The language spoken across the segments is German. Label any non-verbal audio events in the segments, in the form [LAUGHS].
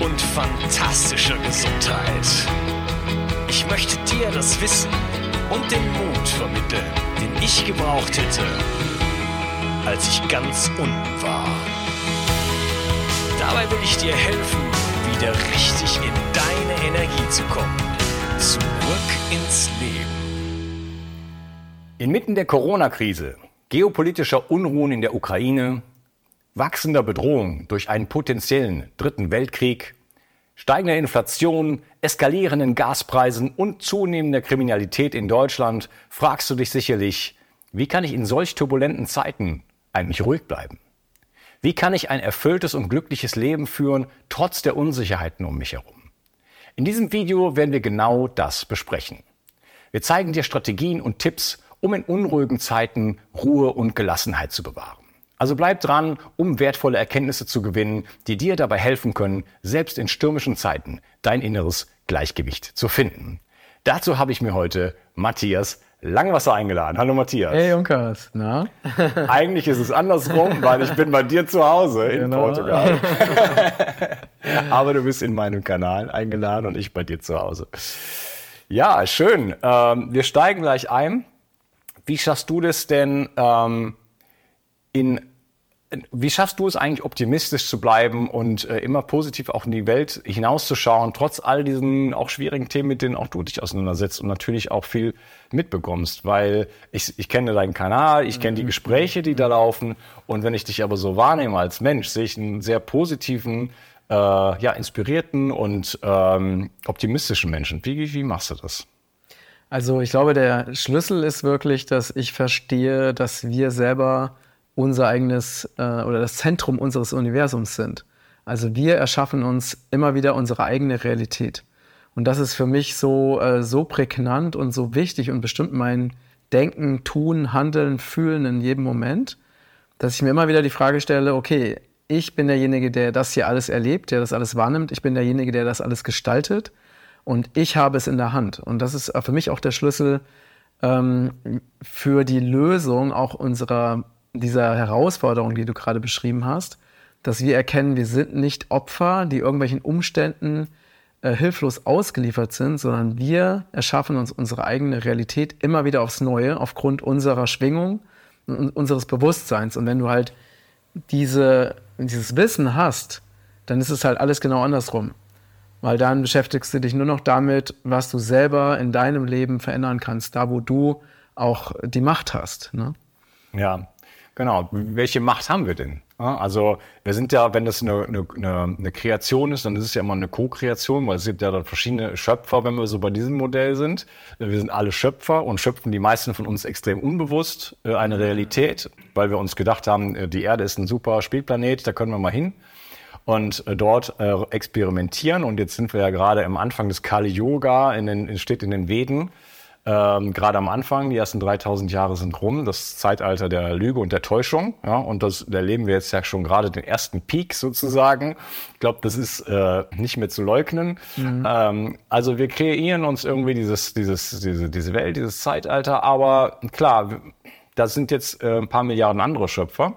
und fantastischer Gesundheit. Ich möchte dir das Wissen und den Mut vermitteln, den ich gebraucht hätte, als ich ganz unten war. Dabei will ich dir helfen, wieder richtig in deine Energie zu kommen. Zurück ins Leben. Inmitten der Corona-Krise, geopolitischer Unruhen in der Ukraine, wachsender Bedrohung durch einen potenziellen dritten Weltkrieg, steigender Inflation, eskalierenden Gaspreisen und zunehmender Kriminalität in Deutschland fragst du dich sicherlich, wie kann ich in solch turbulenten Zeiten eigentlich ruhig bleiben? Wie kann ich ein erfülltes und glückliches Leben führen, trotz der Unsicherheiten um mich herum? In diesem Video werden wir genau das besprechen. Wir zeigen dir Strategien und Tipps, um in unruhigen Zeiten Ruhe und Gelassenheit zu bewahren. Also bleib dran, um wertvolle Erkenntnisse zu gewinnen, die dir dabei helfen können, selbst in stürmischen Zeiten dein inneres Gleichgewicht zu finden. Dazu habe ich mir heute Matthias Langwasser eingeladen. Hallo Matthias. Hey Junkas, na? [LAUGHS] Eigentlich ist es andersrum, weil ich bin bei dir zu Hause in genau. Portugal. [LAUGHS] Aber du bist in meinem Kanal eingeladen und ich bei dir zu Hause. Ja, schön. Ähm, wir steigen gleich ein. Wie schaffst du das denn ähm, in wie schaffst du es eigentlich, optimistisch zu bleiben und äh, immer positiv auch in die Welt hinauszuschauen, trotz all diesen auch schwierigen Themen, mit denen auch du dich auseinandersetzt und natürlich auch viel mitbekommst? Weil ich, ich kenne deinen Kanal, ich kenne die mhm. Gespräche, die da laufen und wenn ich dich aber so wahrnehme als Mensch, sehe ich einen sehr positiven, äh, ja, inspirierten und ähm, optimistischen Menschen. Wie, wie machst du das? Also ich glaube, der Schlüssel ist wirklich, dass ich verstehe, dass wir selber unser eigenes äh, oder das Zentrum unseres Universums sind. Also wir erschaffen uns immer wieder unsere eigene Realität. Und das ist für mich so, äh, so prägnant und so wichtig und bestimmt mein Denken, Tun, Handeln, Fühlen in jedem Moment, dass ich mir immer wieder die Frage stelle, okay, ich bin derjenige, der das hier alles erlebt, der das alles wahrnimmt. Ich bin derjenige, der das alles gestaltet. Und ich habe es in der Hand. Und das ist für mich auch der Schlüssel ähm, für die Lösung auch unserer dieser Herausforderung, die du gerade beschrieben hast, dass wir erkennen, wir sind nicht Opfer, die irgendwelchen Umständen äh, hilflos ausgeliefert sind, sondern wir erschaffen uns unsere eigene Realität immer wieder aufs Neue aufgrund unserer Schwingung und unseres Bewusstseins. Und wenn du halt diese, dieses Wissen hast, dann ist es halt alles genau andersrum. Weil dann beschäftigst du dich nur noch damit, was du selber in deinem Leben verändern kannst, da wo du auch die Macht hast. Ne? Ja, Genau. Welche Macht haben wir denn? Also wir sind ja, wenn das eine, eine, eine Kreation ist, dann ist es ja immer eine Co-Kreation, weil es gibt ja dann verschiedene Schöpfer, wenn wir so bei diesem Modell sind. Wir sind alle Schöpfer und schöpfen die meisten von uns extrem unbewusst äh, eine Realität, weil wir uns gedacht haben, äh, die Erde ist ein super Spielplanet, da können wir mal hin und äh, dort experimentieren. Und jetzt sind wir ja gerade am Anfang des Kali Yoga, in den, steht in den Veden ähm, gerade am Anfang, die ersten 3000 Jahre sind rum, das Zeitalter der Lüge und der Täuschung. Ja, und das da erleben wir jetzt ja schon gerade den ersten Peak sozusagen. Ich glaube, das ist äh, nicht mehr zu leugnen. Mhm. Ähm, also wir kreieren uns irgendwie dieses, dieses, diese, diese Welt, dieses Zeitalter. Aber klar, da sind jetzt äh, ein paar Milliarden andere Schöpfer.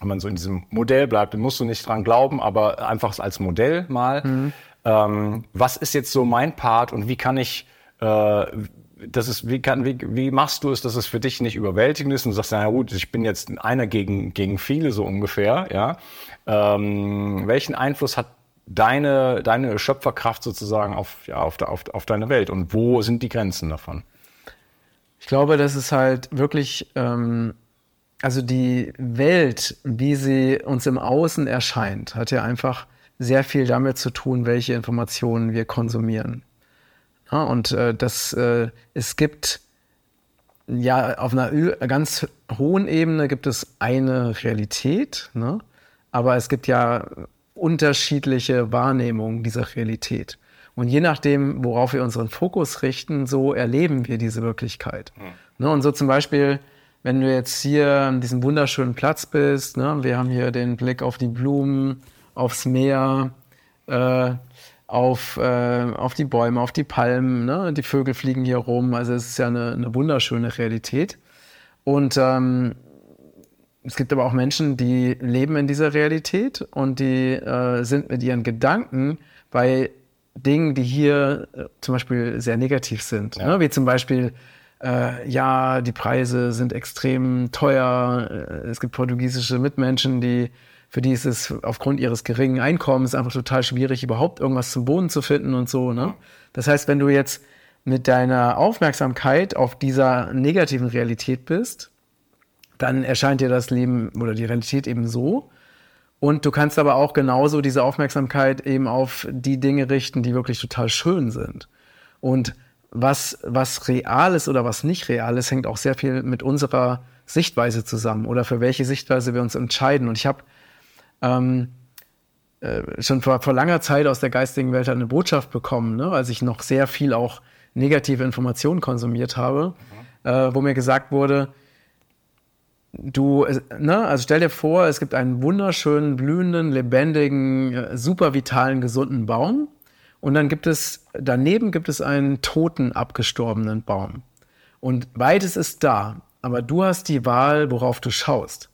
Wenn man so in diesem Modell bleibt, dann musst du nicht dran glauben, aber einfach als Modell mal. Mhm. Ähm, was ist jetzt so mein Part und wie kann ich äh, das ist, wie, kann, wie, wie machst du es, dass es für dich nicht überwältigend ist und du sagst, na gut, ich bin jetzt einer gegen, gegen viele so ungefähr, ja. Ähm, welchen Einfluss hat deine, deine Schöpferkraft sozusagen auf, ja, auf, auf, auf deine Welt und wo sind die Grenzen davon? Ich glaube, das ist halt wirklich, ähm, also die Welt, wie sie uns im Außen erscheint, hat ja einfach sehr viel damit zu tun, welche Informationen wir konsumieren. Ja, und äh, das, äh, es gibt ja auf einer ganz hohen Ebene gibt es eine Realität, ne? aber es gibt ja unterschiedliche Wahrnehmungen dieser Realität. Und je nachdem, worauf wir unseren Fokus richten, so erleben wir diese Wirklichkeit. Mhm. Ne? Und so zum Beispiel, wenn du jetzt hier an diesem wunderschönen Platz bist, ne? wir haben hier den Blick auf die Blumen, aufs Meer, äh, auf, äh, auf die Bäume, auf die Palmen. Ne? Die Vögel fliegen hier rum. Also es ist ja eine, eine wunderschöne Realität. Und ähm, es gibt aber auch Menschen, die leben in dieser Realität und die äh, sind mit ihren Gedanken bei Dingen, die hier äh, zum Beispiel sehr negativ sind. Ja. Ne? Wie zum Beispiel, äh, ja, die Preise sind extrem teuer. Äh, es gibt portugiesische Mitmenschen, die für die ist es aufgrund ihres geringen Einkommens einfach total schwierig, überhaupt irgendwas zum Boden zu finden und so. Ne? Das heißt, wenn du jetzt mit deiner Aufmerksamkeit auf dieser negativen Realität bist, dann erscheint dir das Leben oder die Realität eben so. Und du kannst aber auch genauso diese Aufmerksamkeit eben auf die Dinge richten, die wirklich total schön sind. Und was, was real ist oder was nicht real ist, hängt auch sehr viel mit unserer Sichtweise zusammen oder für welche Sichtweise wir uns entscheiden. Und ich habe ähm, äh, schon vor, vor langer Zeit aus der geistigen Welt eine Botschaft bekommen, ne? als ich noch sehr viel auch negative Informationen konsumiert habe, mhm. äh, wo mir gesagt wurde, du, ne, also stell dir vor, es gibt einen wunderschönen, blühenden, lebendigen, äh, super vitalen, gesunden Baum und dann gibt es, daneben gibt es einen toten, abgestorbenen Baum. Und beides ist da, aber du hast die Wahl, worauf du schaust.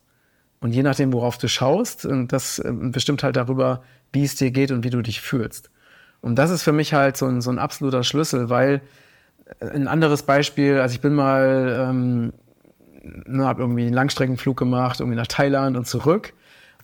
Und je nachdem, worauf du schaust, das ähm, bestimmt halt darüber, wie es dir geht und wie du dich fühlst. Und das ist für mich halt so ein, so ein absoluter Schlüssel, weil äh, ein anderes Beispiel, also ich bin mal, ähm, ne, habe irgendwie einen Langstreckenflug gemacht, irgendwie nach Thailand und zurück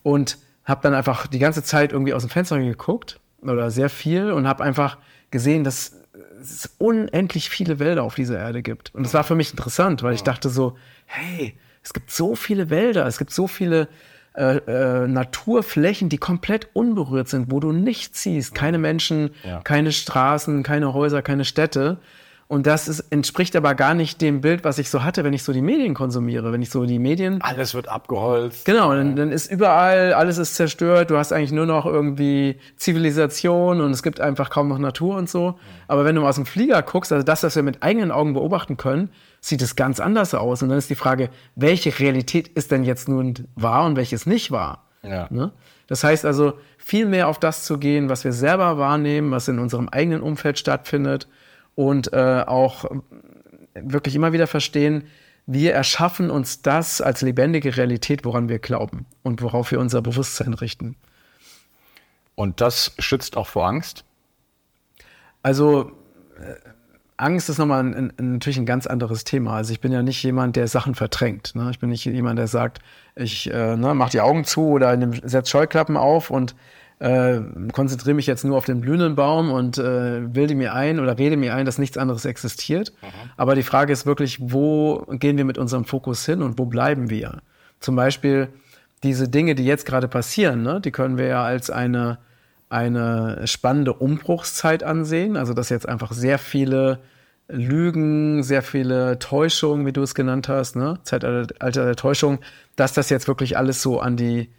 und habe dann einfach die ganze Zeit irgendwie aus dem Fenster geguckt oder sehr viel und habe einfach gesehen, dass es unendlich viele Wälder auf dieser Erde gibt. Und das war für mich interessant, weil ich dachte so, hey, es gibt so viele Wälder, es gibt so viele äh, äh, Naturflächen, die komplett unberührt sind, wo du nichts siehst. Keine Menschen, ja. keine Straßen, keine Häuser, keine Städte. Und das ist, entspricht aber gar nicht dem Bild, was ich so hatte, wenn ich so die Medien konsumiere. Wenn ich so die Medien. Alles wird abgeholzt. Genau, dann, dann ist überall, alles ist zerstört. Du hast eigentlich nur noch irgendwie Zivilisation und es gibt einfach kaum noch Natur und so. Aber wenn du mal aus dem Flieger guckst, also das, was wir mit eigenen Augen beobachten können, sieht es ganz anders aus. Und dann ist die Frage, welche Realität ist denn jetzt nun wahr und welches nicht wahr? Ja. Ne? Das heißt also, viel mehr auf das zu gehen, was wir selber wahrnehmen, was in unserem eigenen Umfeld stattfindet und äh, auch wirklich immer wieder verstehen, wir erschaffen uns das als lebendige Realität, woran wir glauben und worauf wir unser Bewusstsein richten. Und das schützt auch vor Angst? Also äh, Angst ist nochmal ein, ein, natürlich ein ganz anderes Thema. Also ich bin ja nicht jemand, der Sachen verdrängt. Ne? Ich bin nicht jemand, der sagt, ich äh, ne, mach die Augen zu oder setz Scheuklappen auf und äh, konzentriere mich jetzt nur auf den blühenden Baum und äh, wilde mir ein oder rede mir ein, dass nichts anderes existiert. Mhm. Aber die Frage ist wirklich, wo gehen wir mit unserem Fokus hin und wo bleiben wir? Zum Beispiel diese Dinge, die jetzt gerade passieren, ne, die können wir ja als eine, eine spannende Umbruchszeit ansehen. Also dass jetzt einfach sehr viele Lügen, sehr viele Täuschungen, wie du es genannt hast, ne? Zeitalter der Täuschung, dass das jetzt wirklich alles so an die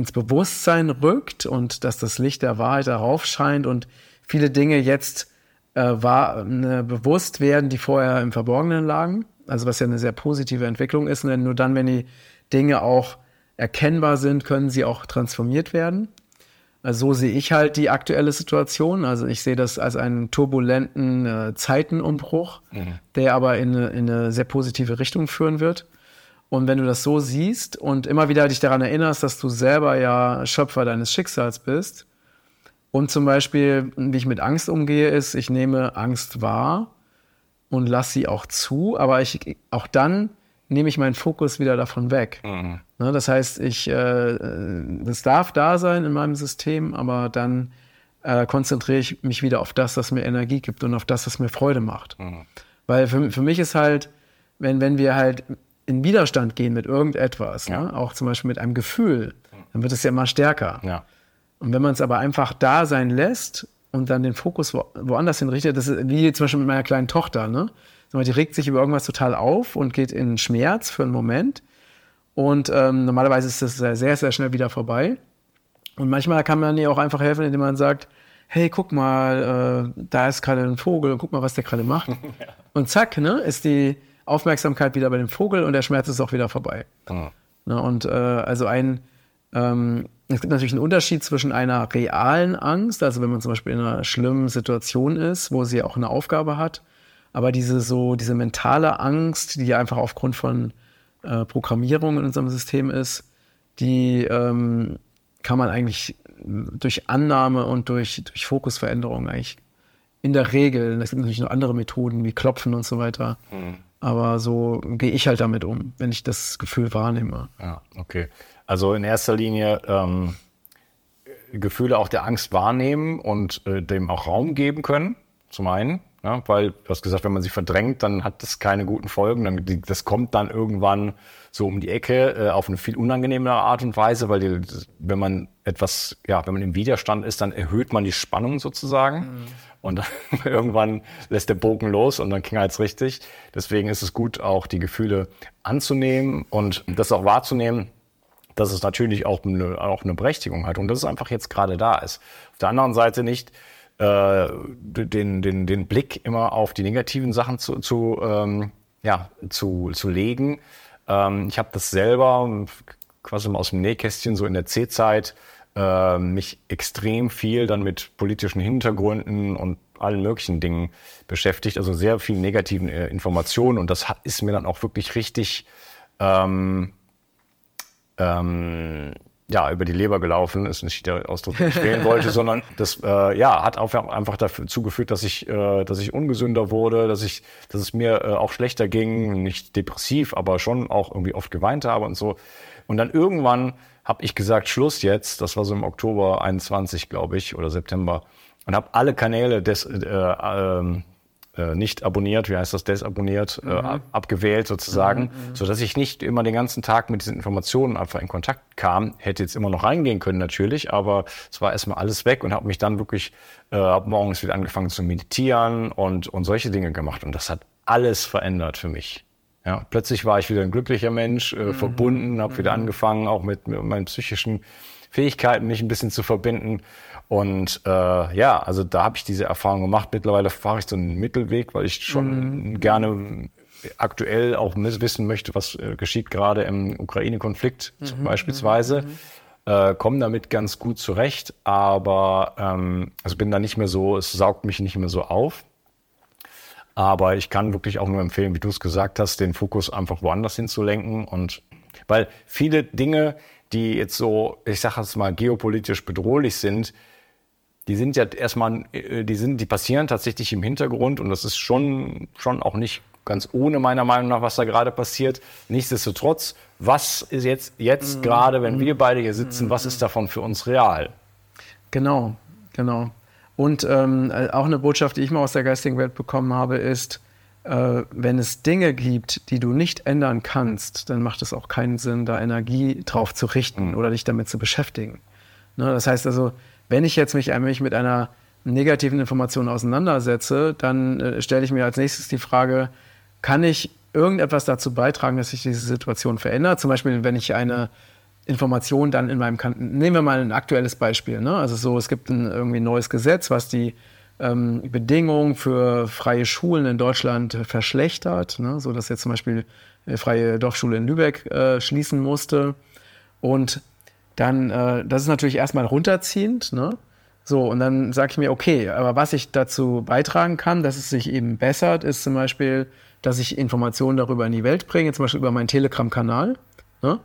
ins Bewusstsein rückt und dass das Licht der Wahrheit darauf scheint und viele Dinge jetzt äh, war eine Bewusstwerden, die vorher im Verborgenen lagen. Also was ja eine sehr positive Entwicklung ist. Denn nur dann, wenn die Dinge auch erkennbar sind, können sie auch transformiert werden. Also so sehe ich halt die aktuelle Situation. Also ich sehe das als einen turbulenten äh, Zeitenumbruch, mhm. der aber in in eine sehr positive Richtung führen wird. Und wenn du das so siehst und immer wieder dich daran erinnerst, dass du selber ja Schöpfer deines Schicksals bist, und zum Beispiel, wie ich mit Angst umgehe, ist, ich nehme Angst wahr und lasse sie auch zu, aber ich, auch dann nehme ich meinen Fokus wieder davon weg. Mhm. Ne, das heißt, ich, äh, das darf da sein in meinem System, aber dann äh, konzentriere ich mich wieder auf das, was mir Energie gibt und auf das, was mir Freude macht. Mhm. Weil für, für mich ist halt, wenn, wenn wir halt in Widerstand gehen mit irgendetwas, ja. ne, auch zum Beispiel mit einem Gefühl, dann wird es ja immer stärker. Ja. Und wenn man es aber einfach da sein lässt und dann den Fokus wo, woanders hinrichtet, das ist wie zum Beispiel mit meiner kleinen Tochter, ne? Die regt sich über irgendwas total auf und geht in Schmerz für einen Moment. Und ähm, normalerweise ist das sehr, sehr schnell wieder vorbei. Und manchmal kann man ihr auch einfach helfen, indem man sagt, hey, guck mal, äh, da ist gerade ein Vogel und guck mal, was der gerade macht. [LAUGHS] ja. Und zack, ne, ist die Aufmerksamkeit wieder bei dem Vogel und der Schmerz ist auch wieder vorbei. Mhm. Ne, und äh, also ein ähm, es gibt natürlich einen Unterschied zwischen einer realen Angst, also wenn man zum Beispiel in einer schlimmen Situation ist, wo sie auch eine Aufgabe hat, aber diese so, diese mentale Angst, die einfach aufgrund von äh, Programmierung in unserem System ist, die ähm, kann man eigentlich durch Annahme und durch, durch Fokusveränderung eigentlich in der Regel, es gibt natürlich noch andere Methoden wie Klopfen und so weiter, mhm. Aber so gehe ich halt damit um, wenn ich das Gefühl wahrnehme. Ja, okay. Also in erster Linie ähm, Gefühle auch der Angst wahrnehmen und äh, dem auch Raum geben können, zum einen. Ja, weil, du hast gesagt, wenn man sie verdrängt, dann hat das keine guten Folgen. Dann, die, das kommt dann irgendwann so um die Ecke äh, auf eine viel unangenehmere Art und Weise, weil die, wenn man etwas, ja, wenn man im Widerstand ist, dann erhöht man die Spannung sozusagen. Mhm. Und [LAUGHS] irgendwann lässt der Bogen los und dann knallt es richtig. Deswegen ist es gut, auch die Gefühle anzunehmen und das auch wahrzunehmen dass es natürlich auch eine, auch eine Berechtigung hat und dass es einfach jetzt gerade da ist. Auf der anderen Seite nicht äh, den, den, den Blick immer auf die negativen Sachen zu, zu, ähm, ja, zu, zu legen. Ähm, ich habe das selber quasi mal aus dem Nähkästchen so in der C-Zeit äh, mich extrem viel dann mit politischen Hintergründen und allen möglichen Dingen beschäftigt, also sehr viel negativen äh, Informationen und das hat, ist mir dann auch wirklich richtig ähm, ähm, ja, über die Leber gelaufen, ist nicht der Ausdruck, den ich wählen wollte, [LAUGHS] sondern das äh, ja, hat auch einfach dazu geführt, dass ich, äh, dass ich ungesünder wurde, dass ich, dass es mir äh, auch schlechter ging, nicht depressiv, aber schon auch irgendwie oft geweint habe und so. Und dann irgendwann habe ich gesagt, Schluss jetzt, das war so im Oktober 21, glaube ich, oder September, und habe alle Kanäle des, äh, äh, äh, nicht abonniert, wie heißt das, desabonniert, äh, mhm. äh, abgewählt sozusagen, mhm, mhm, so dass ich nicht immer den ganzen Tag mit diesen Informationen einfach in Kontakt kam. Hätte jetzt immer noch reingehen können natürlich, aber es war erstmal alles weg und habe mich dann wirklich äh, ab morgens wieder angefangen zu meditieren und, und solche Dinge gemacht. Und das hat alles verändert für mich. Ja, plötzlich war ich wieder ein glücklicher Mensch, äh, mhm. verbunden, habe wieder mhm. angefangen, auch mit, mit meinen psychischen Fähigkeiten mich ein bisschen zu verbinden. Und äh, ja, also da habe ich diese Erfahrung gemacht. Mittlerweile fahre ich so einen Mittelweg, weil ich schon mhm. gerne aktuell auch wissen möchte, was äh, geschieht gerade im Ukraine-Konflikt mhm. beispielsweise. Mhm. Äh, komme damit ganz gut zurecht, aber ähm, also bin da nicht mehr so, es saugt mich nicht mehr so auf. Aber ich kann wirklich auch nur empfehlen, wie du es gesagt hast, den Fokus einfach woanders hinzulenken und weil viele Dinge, die jetzt so, ich sage jetzt mal, geopolitisch bedrohlich sind, die sind ja erstmal, äh, die sind, die passieren tatsächlich im Hintergrund und das ist schon, schon auch nicht ganz ohne meiner Meinung nach, was da gerade passiert. Nichtsdestotrotz, was ist jetzt, jetzt mhm. gerade, wenn wir beide hier sitzen, was ist davon für uns real? Genau, genau. Und ähm, auch eine Botschaft, die ich mal aus der geistigen Welt bekommen habe, ist, äh, wenn es Dinge gibt, die du nicht ändern kannst, dann macht es auch keinen Sinn, da Energie drauf zu richten mhm. oder dich damit zu beschäftigen. Ne, das heißt also, wenn ich jetzt mich, mich mit einer negativen Information auseinandersetze, dann äh, stelle ich mir als nächstes die Frage, kann ich irgendetwas dazu beitragen, dass sich diese Situation verändert? Zum Beispiel, wenn ich eine Information dann in meinem Kanten, nehmen wir mal ein aktuelles Beispiel, ne? also so, es gibt ein irgendwie neues Gesetz, was die ähm, Bedingungen für freie Schulen in Deutschland verschlechtert, ne? so dass jetzt zum Beispiel die freie Dorfschule in Lübeck äh, schließen musste. Und dann, äh, das ist natürlich erstmal runterziehend, ne? So, und dann sage ich mir, okay, aber was ich dazu beitragen kann, dass es sich eben bessert, ist zum Beispiel, dass ich Informationen darüber in die Welt bringe, zum Beispiel über meinen Telegram-Kanal. Ne?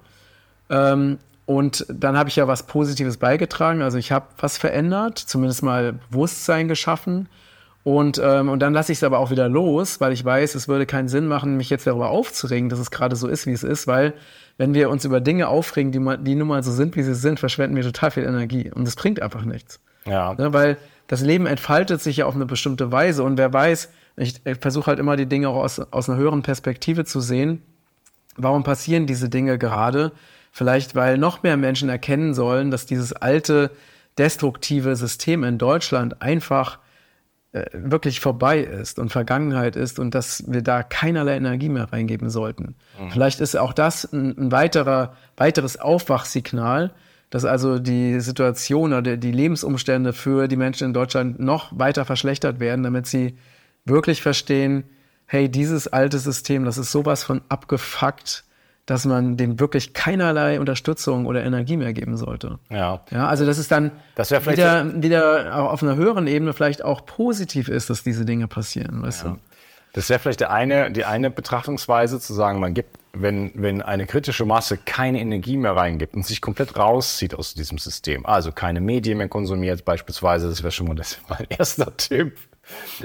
Ähm, und dann habe ich ja was Positives beigetragen. Also ich habe was verändert, zumindest mal Bewusstsein geschaffen. Und, ähm, und dann lasse ich es aber auch wieder los, weil ich weiß, es würde keinen Sinn machen, mich jetzt darüber aufzuregen, dass es gerade so ist, wie es ist, weil wenn wir uns über Dinge aufregen, die, mal, die nun mal so sind, wie sie sind, verschwenden wir total viel Energie. Und das bringt einfach nichts. Ja. Ne, weil das Leben entfaltet sich ja auf eine bestimmte Weise. Und wer weiß, ich, ich versuche halt immer die Dinge auch aus, aus einer höheren Perspektive zu sehen. Warum passieren diese Dinge gerade? Vielleicht, weil noch mehr Menschen erkennen sollen, dass dieses alte, destruktive System in Deutschland einfach äh, wirklich vorbei ist und Vergangenheit ist und dass wir da keinerlei Energie mehr reingeben sollten. Mhm. Vielleicht ist auch das ein, ein weiterer, weiteres Aufwachsignal, dass also die Situation oder die Lebensumstände für die Menschen in Deutschland noch weiter verschlechtert werden, damit sie wirklich verstehen, hey, dieses alte System, das ist sowas von abgefuckt, dass man dem wirklich keinerlei Unterstützung oder Energie mehr geben sollte. Ja. Ja, also dass es dann das wieder, wieder auf einer höheren Ebene vielleicht auch positiv ist, dass diese Dinge passieren, weißt ja. du? Das wäre vielleicht der eine, die eine Betrachtungsweise zu sagen, man gibt, wenn, wenn eine kritische Masse keine Energie mehr reingibt und sich komplett rauszieht aus diesem System, also keine Medien mehr konsumiert beispielsweise, das wäre schon mal das [LAUGHS] mein erster Tipp.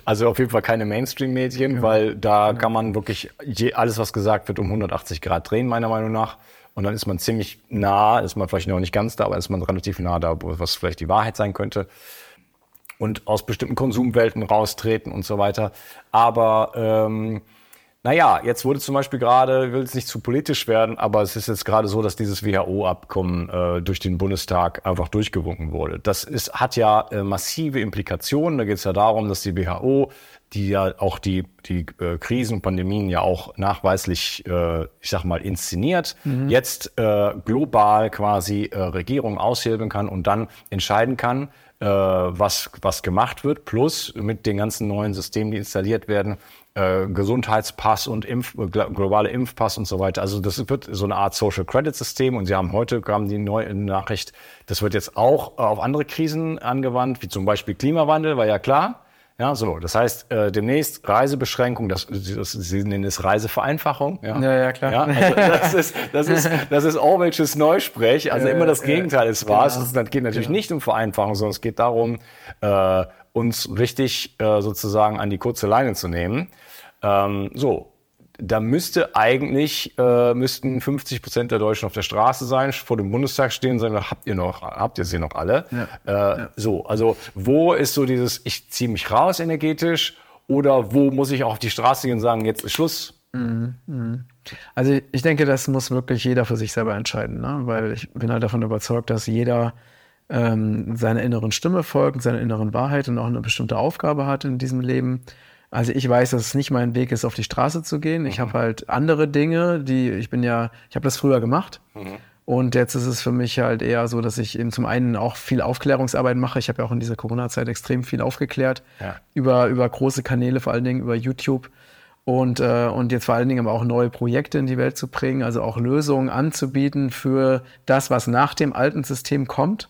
Also auf jeden Fall keine Mainstream-Medien, ja. weil da ja. kann man wirklich je, alles, was gesagt wird, um 180 Grad drehen, meiner Meinung nach. Und dann ist man ziemlich nah, ist man vielleicht noch nicht ganz da, aber ist man relativ nah da, was vielleicht die Wahrheit sein könnte. Und aus bestimmten Konsumwelten raustreten und so weiter. Aber ähm, naja, jetzt wurde zum Beispiel gerade, ich will jetzt nicht zu politisch werden, aber es ist jetzt gerade so, dass dieses WHO-Abkommen äh, durch den Bundestag einfach durchgewunken wurde. Das ist, hat ja äh, massive Implikationen. Da geht es ja darum, dass die WHO, die ja auch die, die äh, Krisen und Pandemien ja auch nachweislich, äh, ich sag mal, inszeniert, mhm. jetzt äh, global quasi äh, Regierungen aushebeln kann und dann entscheiden kann, äh, was, was gemacht wird, plus mit den ganzen neuen Systemen, die installiert werden, äh, Gesundheitspass und Impf, äh, globale Impfpass und so weiter. Also das wird so eine Art Social Credit System und Sie haben heute kam die neue Nachricht, das wird jetzt auch äh, auf andere Krisen angewandt, wie zum Beispiel Klimawandel, war ja klar. Ja, so. Das heißt, äh, demnächst Reisebeschränkung, das, das, Sie nennen es Reisevereinfachung. Ja, ja, ja klar. Ja, also das ist, das ist, das ist Orwellsches Neusprech. Also ja, immer das Gegenteil ist wahr. Genau. Es geht natürlich genau. nicht um Vereinfachung, sondern es geht darum, äh, uns richtig äh, sozusagen an die kurze Leine zu nehmen. Ähm, so, da müsste eigentlich äh, müssten 50 Prozent der Deutschen auf der Straße sein, vor dem Bundestag stehen und sagen, habt ihr noch, habt ihr sie noch alle? Ja. Äh, ja. So, also wo ist so dieses, ich ziehe mich raus energetisch oder wo muss ich auch auf die Straße gehen und sagen, jetzt ist Schluss? Mhm. Mhm. Also ich denke, das muss wirklich jeder für sich selber entscheiden, ne? weil ich bin halt davon überzeugt, dass jeder ähm, seiner inneren Stimme folgt, seiner inneren Wahrheit und auch eine bestimmte Aufgabe hat in diesem Leben. Also ich weiß, dass es nicht mein Weg ist, auf die Straße zu gehen. Ich mhm. habe halt andere Dinge, die ich bin ja, ich habe das früher gemacht. Mhm. Und jetzt ist es für mich halt eher so, dass ich eben zum einen auch viel Aufklärungsarbeit mache. Ich habe ja auch in dieser Corona-Zeit extrem viel aufgeklärt ja. über, über große Kanäle, vor allen Dingen über YouTube. Und, äh, und jetzt vor allen Dingen aber auch neue Projekte in die Welt zu bringen, also auch Lösungen anzubieten für das, was nach dem alten System kommt.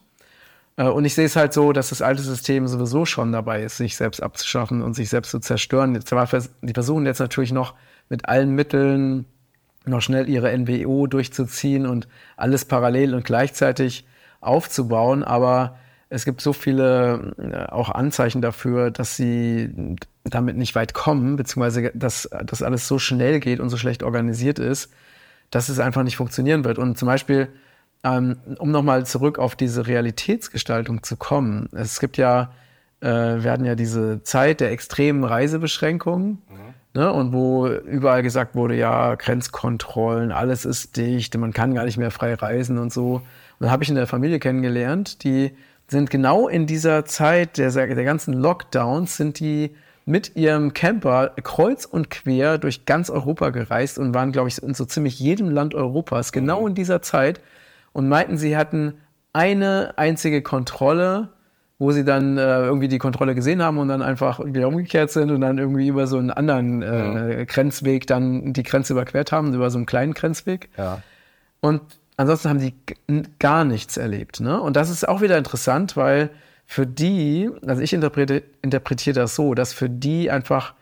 Äh, und ich sehe es halt so, dass das alte System sowieso schon dabei ist, sich selbst abzuschaffen und sich selbst zu zerstören. Die versuchen jetzt natürlich noch mit allen Mitteln noch schnell ihre NWO durchzuziehen und alles parallel und gleichzeitig aufzubauen. Aber es gibt so viele äh, auch Anzeichen dafür, dass sie damit nicht weit kommen, beziehungsweise dass das alles so schnell geht und so schlecht organisiert ist, dass es einfach nicht funktionieren wird. Und zum Beispiel ähm, um nochmal zurück auf diese Realitätsgestaltung zu kommen. Es gibt ja, äh, wir hatten ja diese Zeit der extremen Reisebeschränkungen. Mhm. Ne, und wo überall gesagt wurde, ja, Grenzkontrollen, alles ist dicht, man kann gar nicht mehr frei reisen und so. Und dann habe ich eine Familie kennengelernt, die sind genau in dieser Zeit der, der ganzen Lockdowns, sind die mit ihrem Camper kreuz und quer durch ganz Europa gereist und waren, glaube ich, in so ziemlich jedem Land Europas, genau mhm. in dieser Zeit und meinten, sie hatten eine einzige Kontrolle wo sie dann äh, irgendwie die Kontrolle gesehen haben und dann einfach wieder umgekehrt sind und dann irgendwie über so einen anderen äh, ja. Grenzweg dann die Grenze überquert haben, über so einen kleinen Grenzweg. Ja. Und ansonsten haben die gar nichts erlebt. Ne? Und das ist auch wieder interessant, weil für die, also ich interpretiere, interpretiere das so, dass für die einfach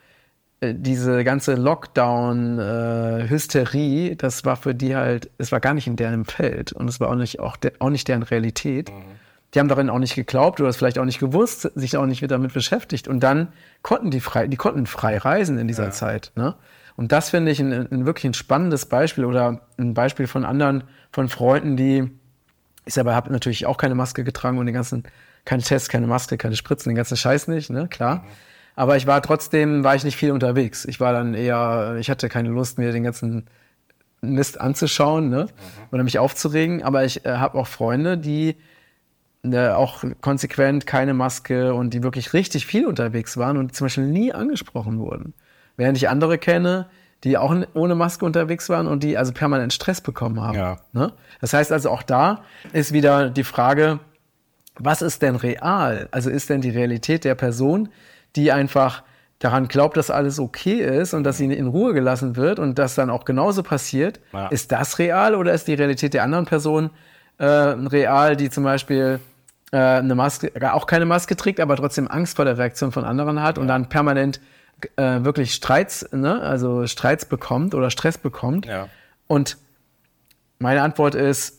diese ganze Lockdown-Hysterie, äh, das war für die halt, es war gar nicht in deren Feld und es war auch nicht, auch, de, auch nicht deren Realität. Mhm die haben darin auch nicht geglaubt oder es vielleicht auch nicht gewusst, sich auch nicht damit beschäftigt. Und dann konnten die frei, die konnten frei reisen in dieser ja. Zeit. Ne? Und das finde ich ein, ein, wirklich ein spannendes Beispiel oder ein Beispiel von anderen, von Freunden, die, ich selber habe natürlich auch keine Maske getragen und den ganzen, keine Tests, keine Maske, keine Spritzen, den ganzen Scheiß nicht, ne, klar. Mhm. Aber ich war trotzdem, war ich nicht viel unterwegs. Ich war dann eher, ich hatte keine Lust, mir den ganzen Mist anzuschauen, ne, mhm. oder mich aufzuregen. Aber ich äh, habe auch Freunde, die äh, auch konsequent keine Maske und die wirklich richtig viel unterwegs waren und zum Beispiel nie angesprochen wurden. Während ich andere kenne, die auch ohne Maske unterwegs waren und die also permanent Stress bekommen haben. Ja. Ne? Das heißt also auch da ist wieder die Frage, was ist denn real? Also ist denn die Realität der Person, die einfach daran glaubt, dass alles okay ist und dass sie in Ruhe gelassen wird und das dann auch genauso passiert, ja. ist das real oder ist die Realität der anderen Person äh, real, die zum Beispiel äh, eine Maske, auch keine Maske trägt, aber trotzdem Angst vor der Reaktion von anderen hat ja. und dann permanent äh, wirklich Streits, ne, also Streits bekommt oder Stress bekommt. Ja. Und meine Antwort ist,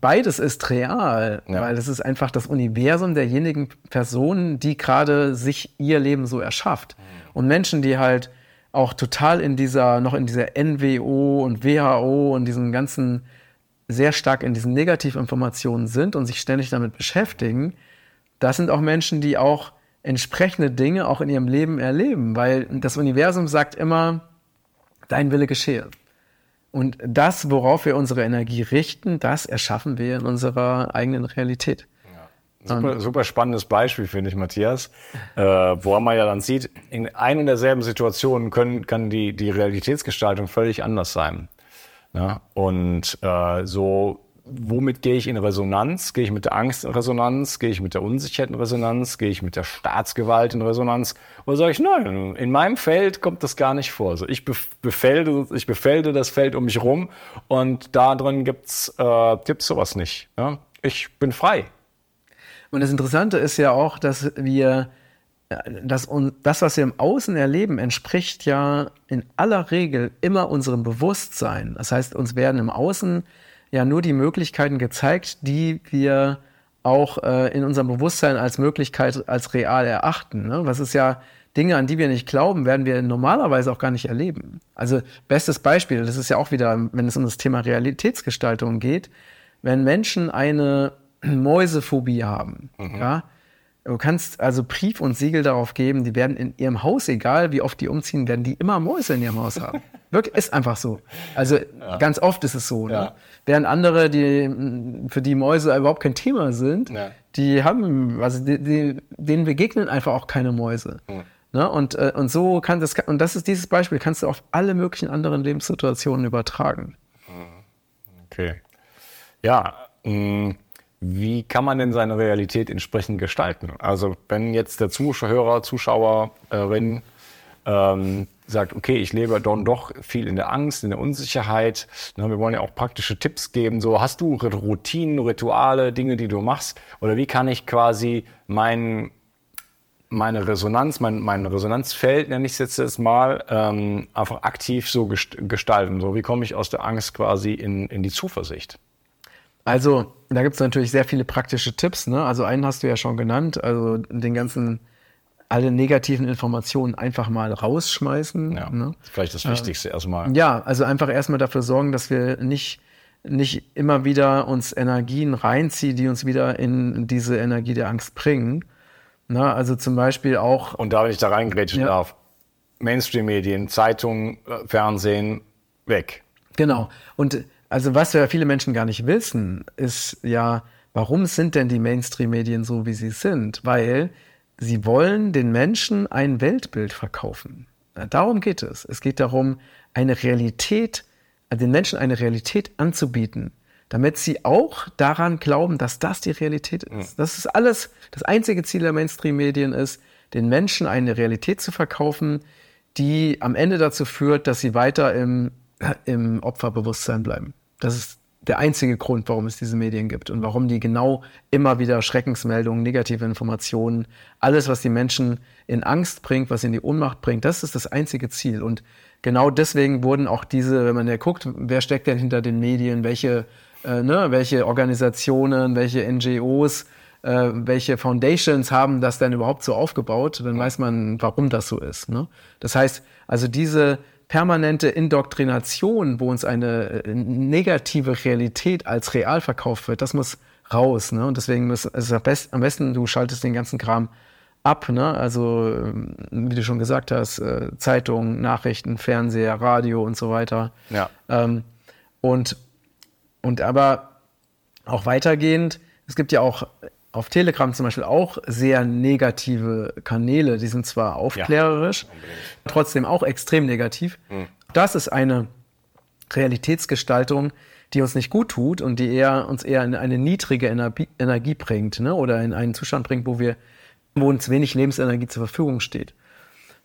beides ist real, ja. weil das ist einfach das Universum derjenigen Personen, die gerade sich ihr Leben so erschafft. Mhm. Und Menschen, die halt auch total in dieser, noch in dieser NWO und WHO und diesen ganzen sehr stark in diesen Negativinformationen sind und sich ständig damit beschäftigen, das sind auch Menschen, die auch entsprechende Dinge auch in ihrem Leben erleben, weil das Universum sagt immer, dein Wille geschehe. Und das, worauf wir unsere Energie richten, das erschaffen wir in unserer eigenen Realität. Super, super spannendes Beispiel, finde ich, Matthias, äh, wo man ja dann sieht, in ein und derselben Situation können, kann die, die Realitätsgestaltung völlig anders sein. Ja? Und äh, so, womit gehe ich in Resonanz? Gehe ich mit der Angst in Resonanz? Gehe ich mit der Unsicherheit in Resonanz? Gehe ich mit der Staatsgewalt in Resonanz? Oder sage ich, nein, in meinem Feld kommt das gar nicht vor. Also ich befelde, ich befelde das Feld um mich rum und da drin gibt's äh, gibt's sowas nicht. Ja? Ich bin frei. Und das Interessante ist ja auch, dass wir das, das, was wir im Außen erleben, entspricht ja in aller Regel immer unserem Bewusstsein. Das heißt, uns werden im Außen ja nur die Möglichkeiten gezeigt, die wir auch äh, in unserem Bewusstsein als Möglichkeit, als real erachten. Ne? Was ist ja Dinge, an die wir nicht glauben, werden wir normalerweise auch gar nicht erleben. Also bestes Beispiel, das ist ja auch wieder, wenn es um das Thema Realitätsgestaltung geht, wenn Menschen eine [CLEARS THROAT] Mäusephobie haben, mhm. ja, Du kannst also Brief und Siegel darauf geben, die werden in ihrem Haus, egal wie oft die umziehen, werden die immer Mäuse in ihrem Haus haben. [LAUGHS] Wirklich, ist einfach so. Also ja. ganz oft ist es so. Ne? Ja. Während andere, die, für die Mäuse überhaupt kein Thema sind, ja. die haben, also die, die, denen begegnen einfach auch keine Mäuse. Mhm. Ne? Und, äh, und so kann das, und das ist dieses Beispiel, kannst du auf alle möglichen anderen Lebenssituationen übertragen. Okay. Ja, mh wie kann man denn seine Realität entsprechend gestalten? Also wenn jetzt der Zuschauer, Zuschauerin ähm, sagt, okay, ich lebe dann doch viel in der Angst, in der Unsicherheit. Na, wir wollen ja auch praktische Tipps geben. So, hast du Routinen, Rituale, Dinge, die du machst? Oder wie kann ich quasi mein, meine Resonanz, mein, mein Resonanzfeld, nenne ich es jetzt, jetzt mal, ähm, einfach aktiv so gestalten? So, wie komme ich aus der Angst quasi in, in die Zuversicht? Also, da gibt es natürlich sehr viele praktische Tipps. Ne? Also einen hast du ja schon genannt, also den ganzen, alle negativen Informationen einfach mal rausschmeißen. Ja, ne? vielleicht das Wichtigste äh, erstmal. Ja, also einfach erstmal dafür sorgen, dass wir nicht, nicht immer wieder uns Energien reinziehen, die uns wieder in diese Energie der Angst bringen. Na, also zum Beispiel auch. Und da, wenn ich da reingrätschen ja. darf, Mainstream-Medien, Zeitungen, äh, Fernsehen, weg. Genau. Und also was ja viele Menschen gar nicht wissen, ist ja, warum sind denn die Mainstream-Medien so, wie sie sind? Weil sie wollen den Menschen ein Weltbild verkaufen. Darum geht es. Es geht darum, eine Realität, den Menschen eine Realität anzubieten, damit sie auch daran glauben, dass das die Realität ist. Das ist alles, das einzige Ziel der Mainstream-Medien ist, den Menschen eine Realität zu verkaufen, die am Ende dazu führt, dass sie weiter im, im Opferbewusstsein bleiben. Das ist der einzige Grund, warum es diese Medien gibt und warum die genau immer wieder Schreckensmeldungen, negative Informationen, alles, was die Menschen in Angst bringt, was in die Ohnmacht bringt, das ist das einzige Ziel. Und genau deswegen wurden auch diese, wenn man ja guckt, wer steckt denn hinter den Medien, welche, äh, ne, welche Organisationen, welche NGOs, äh, welche Foundations haben das denn überhaupt so aufgebaut, dann weiß man, warum das so ist. Ne? Das heißt, also diese permanente Indoktrination, wo uns eine äh, negative Realität als real verkauft wird, das muss raus. Ne? Und deswegen ist es am besten, du schaltest den ganzen Kram ab. Ne? Also, ähm, wie du schon gesagt hast, äh, Zeitungen, Nachrichten, Fernseher, Radio und so weiter. Ja. Ähm, und, und aber auch weitergehend, es gibt ja auch auf Telegram zum Beispiel auch sehr negative Kanäle. Die sind zwar aufklärerisch, ja, trotzdem auch extrem negativ. Mhm. Das ist eine Realitätsgestaltung, die uns nicht gut tut und die eher, uns eher in eine niedrige Energie, Energie bringt ne? oder in einen Zustand bringt, wo, wir, wo uns wenig Lebensenergie zur Verfügung steht.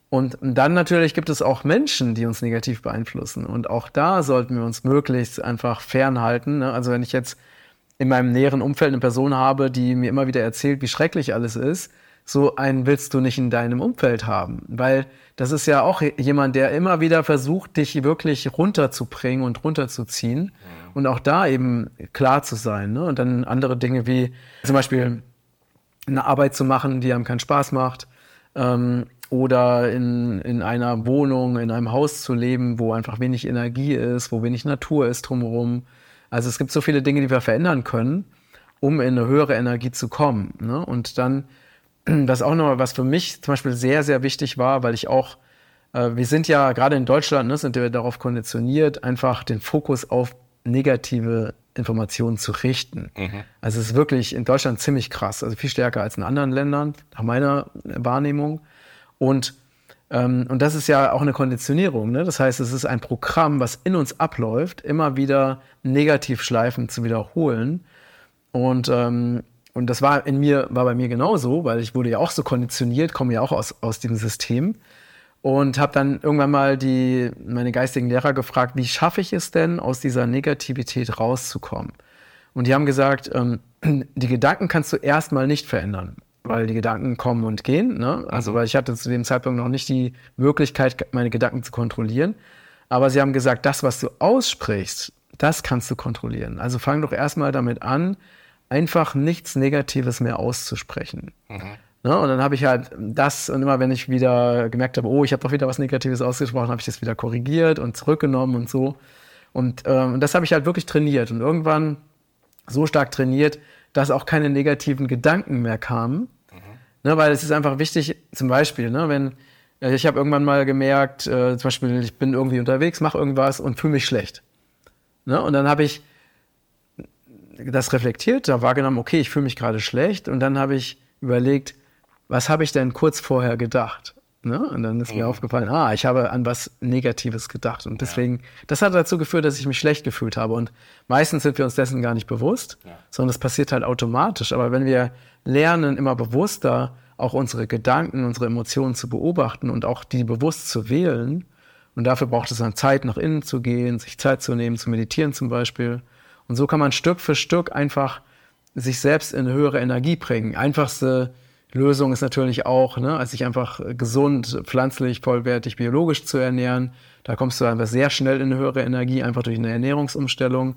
Und dann natürlich gibt es auch Menschen, die uns negativ beeinflussen. Und auch da sollten wir uns möglichst einfach fernhalten. Ne? Also wenn ich jetzt in meinem näheren Umfeld eine Person habe, die mir immer wieder erzählt, wie schrecklich alles ist, so einen willst du nicht in deinem Umfeld haben. Weil das ist ja auch jemand, der immer wieder versucht, dich wirklich runterzubringen und runterzuziehen. Mhm. Und auch da eben klar zu sein. Ne? Und dann andere Dinge wie zum Beispiel eine Arbeit zu machen, die einem keinen Spaß macht. Ähm, oder in, in einer Wohnung, in einem Haus zu leben, wo einfach wenig Energie ist, wo wenig Natur ist drumherum also es gibt so viele Dinge, die wir verändern können, um in eine höhere Energie zu kommen. Ne? Und dann, [CLEARS THROAT] was auch noch, was für mich zum Beispiel sehr, sehr wichtig war, weil ich auch, äh, wir sind ja gerade in Deutschland, ne, sind wir darauf konditioniert, einfach den Fokus auf negative Informationen zu richten. Mhm. Also es ist wirklich in Deutschland ziemlich krass, also viel stärker als in anderen Ländern, nach meiner Wahrnehmung. Und und das ist ja auch eine Konditionierung. Ne? Das heißt, es ist ein Programm, was in uns abläuft, immer wieder Negativschleifen zu wiederholen. Und, ähm, und das war in mir, war bei mir genauso, weil ich wurde ja auch so konditioniert, komme ja auch aus, aus dem System. Und habe dann irgendwann mal die, meine geistigen Lehrer gefragt, wie schaffe ich es denn, aus dieser Negativität rauszukommen? Und die haben gesagt, ähm, [CLEARS THROAT] die Gedanken kannst du erstmal nicht verändern weil die Gedanken kommen und gehen. Ne? Also, mhm. weil ich hatte zu dem Zeitpunkt noch nicht die Möglichkeit, meine Gedanken zu kontrollieren. Aber sie haben gesagt, das, was du aussprichst, das kannst du kontrollieren. Also fang doch erstmal damit an, einfach nichts Negatives mehr auszusprechen. Mhm. Ne? Und dann habe ich halt das, und immer wenn ich wieder gemerkt habe, oh, ich habe doch wieder was Negatives ausgesprochen, habe ich das wieder korrigiert und zurückgenommen und so. Und ähm, das habe ich halt wirklich trainiert. Und irgendwann so stark trainiert, dass auch keine negativen Gedanken mehr kamen. Mhm. Ne, weil es ist einfach wichtig, zum Beispiel, ne, wenn äh, ich habe irgendwann mal gemerkt, äh, zum Beispiel, ich bin irgendwie unterwegs, mache irgendwas und fühle mich schlecht. Ne, und dann habe ich das reflektiert, da wahrgenommen, okay, ich fühle mich gerade schlecht. Und dann habe ich überlegt, was habe ich denn kurz vorher gedacht? Ne? Und dann ist mhm. mir aufgefallen, ah, ich habe an was Negatives gedacht. Und deswegen, ja. das hat dazu geführt, dass ich mich schlecht gefühlt habe. Und meistens sind wir uns dessen gar nicht bewusst, ja. sondern es passiert halt automatisch. Aber wenn wir lernen, immer bewusster auch unsere Gedanken, unsere Emotionen zu beobachten und auch die bewusst zu wählen, und dafür braucht es dann Zeit, nach innen zu gehen, sich Zeit zu nehmen, zu meditieren zum Beispiel. Und so kann man Stück für Stück einfach sich selbst in höhere Energie bringen. Einfachste Lösung ist natürlich auch, ne, als sich einfach gesund, pflanzlich, vollwertig, biologisch zu ernähren. Da kommst du einfach sehr schnell in eine höhere Energie, einfach durch eine Ernährungsumstellung.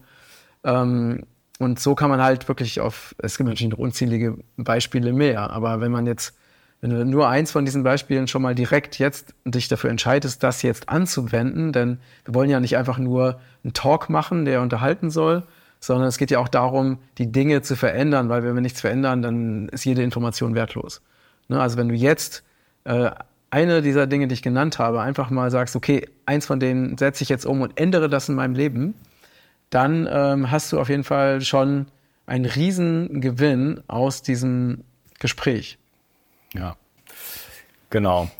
Ähm, und so kann man halt wirklich auf, es gibt natürlich noch unzählige Beispiele mehr, aber wenn man jetzt, wenn du nur eins von diesen Beispielen schon mal direkt jetzt dich dafür entscheidest, das jetzt anzuwenden, denn wir wollen ja nicht einfach nur einen Talk machen, der unterhalten soll, sondern es geht ja auch darum, die Dinge zu verändern, weil wenn wir nichts verändern, dann ist jede Information wertlos. Ne? Also wenn du jetzt äh, eine dieser Dinge, die ich genannt habe, einfach mal sagst, okay, eins von denen setze ich jetzt um und ändere das in meinem Leben, dann ähm, hast du auf jeden Fall schon einen riesen Gewinn aus diesem Gespräch. Ja, genau.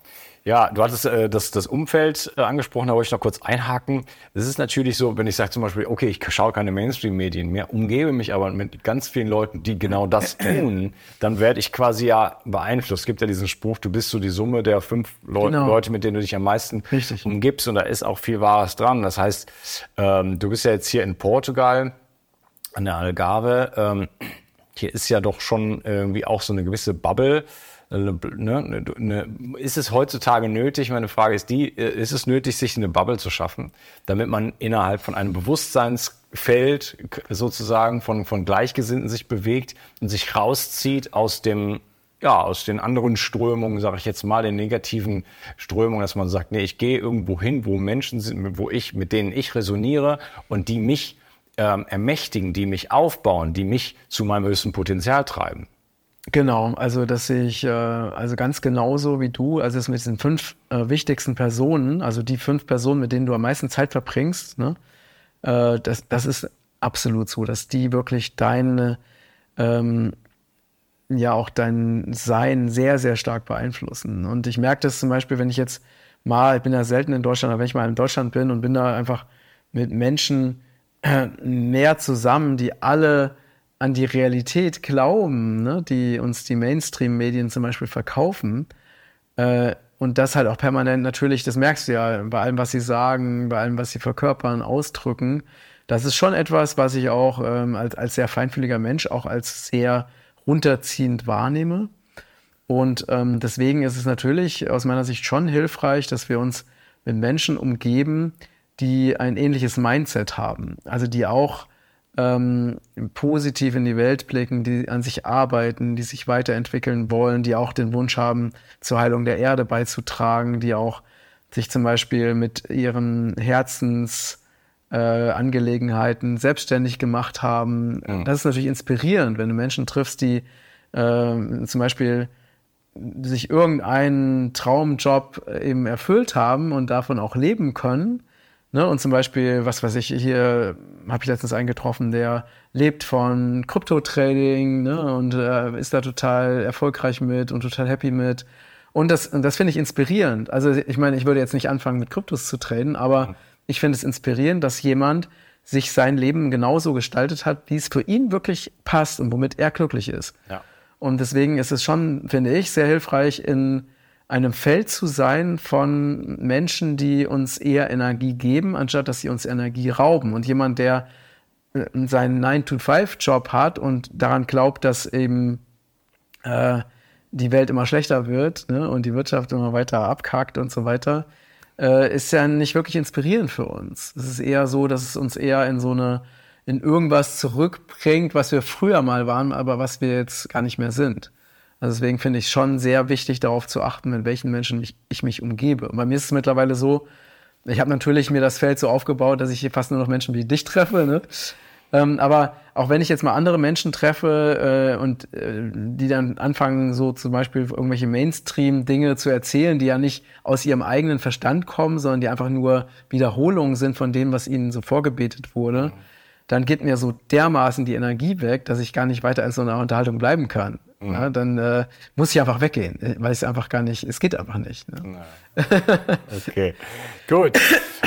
Ja, du hattest äh, das, das Umfeld äh, angesprochen, da wollte ich noch kurz einhaken. Es ist natürlich so, wenn ich sage zum Beispiel, okay, ich schaue keine Mainstream-Medien mehr, umgebe mich aber mit ganz vielen Leuten, die genau das [CLEARS THROAT] tun, dann werde ich quasi ja beeinflusst. Es gibt ja diesen Spruch, du bist so die Summe der fünf Leu genau. Leute, mit denen du dich am meisten Richtig. umgibst und da ist auch viel Wahres dran. Das heißt, ähm, du bist ja jetzt hier in Portugal an der Algarve. Ähm, hier ist ja doch schon irgendwie auch so eine gewisse Bubble Ne, ne, ne, ist es heutzutage nötig, meine Frage ist die, äh, ist es nötig, sich eine Bubble zu schaffen, damit man innerhalb von einem Bewusstseinsfeld sozusagen von, von Gleichgesinnten sich bewegt und sich rauszieht aus dem ja, aus den anderen Strömungen, sage ich jetzt mal, den negativen Strömungen, dass man sagt, nee, ich gehe irgendwo hin, wo Menschen sind, wo ich, mit denen ich resoniere und die mich ähm, ermächtigen, die mich aufbauen, die mich zu meinem höchsten Potenzial treiben. Genau, also dass ich äh, also ganz genauso wie du, also es mit diesen fünf äh, wichtigsten Personen, also die fünf Personen, mit denen du am meisten Zeit verbringst, ne, äh, das, das ist absolut so, dass die wirklich deine ähm, ja auch dein Sein sehr, sehr stark beeinflussen. Und ich merke das zum Beispiel, wenn ich jetzt mal, ich bin ja selten in Deutschland, aber wenn ich mal in Deutschland bin und bin da einfach mit Menschen äh, mehr zusammen, die alle an die Realität glauben, ne, die uns die Mainstream-Medien zum Beispiel verkaufen, äh, und das halt auch permanent natürlich, das merkst du ja bei allem, was sie sagen, bei allem, was sie verkörpern, ausdrücken, das ist schon etwas, was ich auch ähm, als, als sehr feinfühliger Mensch auch als sehr runterziehend wahrnehme. Und ähm, deswegen ist es natürlich aus meiner Sicht schon hilfreich, dass wir uns mit Menschen umgeben, die ein ähnliches Mindset haben. Also die auch ähm, positiv in die Welt blicken, die an sich arbeiten, die sich weiterentwickeln wollen, die auch den Wunsch haben, zur Heilung der Erde beizutragen, die auch sich zum Beispiel mit ihren Herzensangelegenheiten äh, selbstständig gemacht haben. Mhm. Das ist natürlich inspirierend, wenn du Menschen triffst, die äh, zum Beispiel sich irgendeinen Traumjob eben erfüllt haben und davon auch leben können Ne? Und zum Beispiel, was weiß ich, hier habe ich letztens einen getroffen, der lebt von Krypto-Trading ne? und äh, ist da total erfolgreich mit und total happy mit. Und das, und das finde ich inspirierend. Also ich meine, ich würde jetzt nicht anfangen, mit Kryptos zu traden, aber mhm. ich finde es inspirierend, dass jemand sich sein Leben genauso gestaltet hat, wie es für ihn wirklich passt und womit er glücklich ist. Ja. Und deswegen ist es schon, finde ich, sehr hilfreich, in einem Feld zu sein von Menschen, die uns eher Energie geben, anstatt dass sie uns Energie rauben. Und jemand, der äh, seinen 9-to-5-Job hat und daran glaubt, dass eben äh, die Welt immer schlechter wird ne, und die Wirtschaft immer weiter abkackt und so weiter, äh, ist ja nicht wirklich inspirierend für uns. Es ist eher so, dass es uns eher in so eine in irgendwas zurückbringt, was wir früher mal waren, aber was wir jetzt gar nicht mehr sind. Also deswegen finde ich schon sehr wichtig, darauf zu achten, mit welchen Menschen ich, ich mich umgebe. Und bei mir ist es mittlerweile so, ich habe natürlich mir das Feld so aufgebaut, dass ich hier fast nur noch Menschen wie dich treffe. Ne? Ähm, aber auch wenn ich jetzt mal andere Menschen treffe äh, und äh, die dann anfangen, so zum Beispiel irgendwelche Mainstream-Dinge zu erzählen, die ja nicht aus ihrem eigenen Verstand kommen, sondern die einfach nur Wiederholungen sind von dem, was ihnen so vorgebetet wurde, dann geht mir so dermaßen die Energie weg, dass ich gar nicht weiter in so einer Unterhaltung bleiben kann. Mhm. Ja, dann äh, muss ich einfach weggehen, äh, weil es einfach gar nicht, es geht einfach nicht. Ne? okay, gut.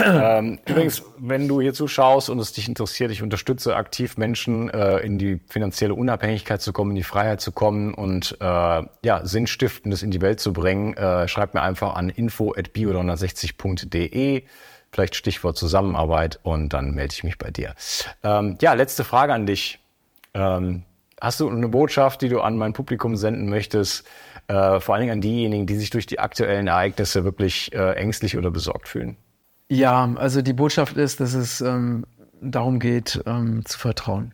ähm, übrigens, wenn du hier zuschaust und es dich interessiert, ich unterstütze aktiv Menschen äh, in die finanzielle Unabhängigkeit zu kommen, in die Freiheit zu kommen und äh, ja, Sinnstiftendes in die Welt zu bringen. Äh, schreib mir einfach an info@bio360.de vielleicht Stichwort Zusammenarbeit und dann melde ich mich bei dir. Ähm, ja, letzte Frage an dich. Ähm, Hast du eine Botschaft, die du an mein Publikum senden möchtest, äh, vor allen Dingen an diejenigen, die sich durch die aktuellen Ereignisse wirklich äh, ängstlich oder besorgt fühlen? Ja, also die Botschaft ist, dass es ähm, darum geht, ähm, zu vertrauen.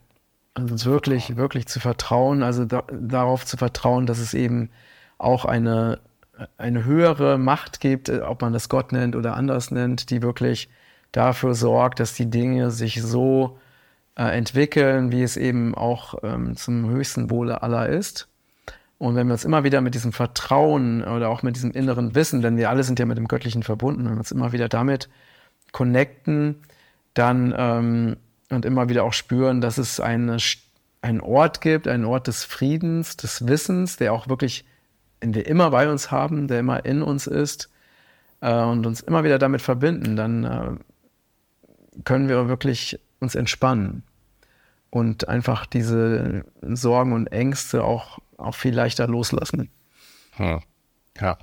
Also wirklich, vertrauen. wirklich zu vertrauen, also da, darauf zu vertrauen, dass es eben auch eine, eine höhere Macht gibt, äh, ob man das Gott nennt oder anders nennt, die wirklich dafür sorgt, dass die Dinge sich so äh, entwickeln, wie es eben auch ähm, zum höchsten Wohle aller ist. Und wenn wir uns immer wieder mit diesem Vertrauen oder auch mit diesem inneren Wissen, denn wir alle sind ja mit dem Göttlichen verbunden, wenn wir uns immer wieder damit connecten, dann ähm, und immer wieder auch spüren, dass es eine, einen Ort gibt, einen Ort des Friedens, des Wissens, der auch wirklich, den wir immer bei uns haben, der immer in uns ist, äh, und uns immer wieder damit verbinden, dann äh, können wir wirklich uns entspannen und einfach diese Sorgen und Ängste auch, auch viel leichter loslassen. Hm. Ja.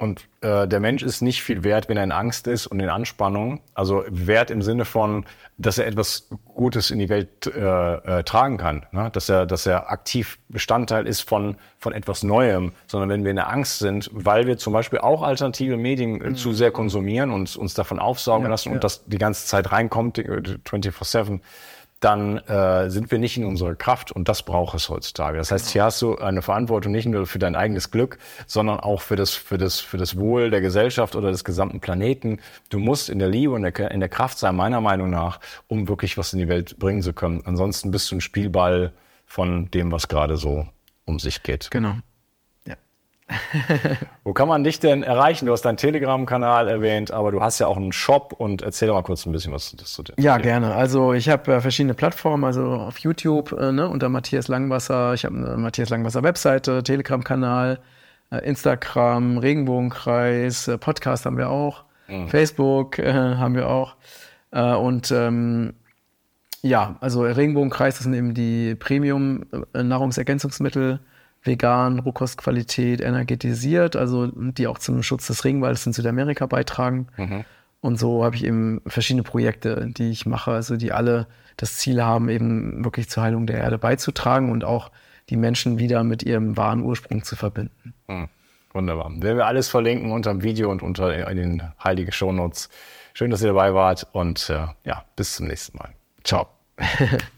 Und äh, der Mensch ist nicht viel wert, wenn er in Angst ist und in Anspannung. Also wert im Sinne von, dass er etwas Gutes in die Welt äh, äh, tragen kann. Ne? Dass er, dass er aktiv Bestandteil ist von von etwas Neuem. Sondern wenn wir in der Angst sind, weil wir zum Beispiel auch alternative Medien äh, mhm. zu sehr konsumieren und uns davon aufsaugen ja, lassen ja. und das die ganze Zeit reinkommt, 24/7 dann äh, sind wir nicht in unserer Kraft und das braucht es heutzutage. Das heißt, hier hast du eine Verantwortung nicht nur für dein eigenes Glück, sondern auch für das, für das, für das Wohl der Gesellschaft oder des gesamten Planeten. Du musst in der Liebe und der, in der Kraft sein, meiner Meinung nach, um wirklich was in die Welt bringen zu können. Ansonsten bist du ein Spielball von dem, was gerade so um sich geht. Genau. [LAUGHS] Wo kann man dich denn erreichen? Du hast deinen Telegram-Kanal erwähnt, aber du hast ja auch einen Shop und erzähl doch mal kurz ein bisschen was zu dir. Ja, gerne. Also ich habe äh, verschiedene Plattformen, also auf YouTube äh, ne, unter Matthias Langwasser. Ich habe eine Matthias Langwasser Webseite, Telegram-Kanal, äh, Instagram, Regenbogenkreis, äh, Podcast haben wir auch, mhm. Facebook äh, haben wir auch. Äh, und ähm, ja, also Regenbogenkreis, das sind eben die Premium-Nahrungsergänzungsmittel vegan, Rohkostqualität, energetisiert, also die auch zum Schutz des Regenwalds in Südamerika beitragen. Mhm. Und so habe ich eben verschiedene Projekte, die ich mache, also die alle das Ziel haben, eben wirklich zur Heilung der Erde beizutragen und auch die Menschen wieder mit ihrem wahren Ursprung zu verbinden. Mhm. Wunderbar. Werden wir alles verlinken unter dem Video und unter den heiligen Shownotes. Schön, dass ihr dabei wart und äh, ja, bis zum nächsten Mal. Ciao. [LAUGHS]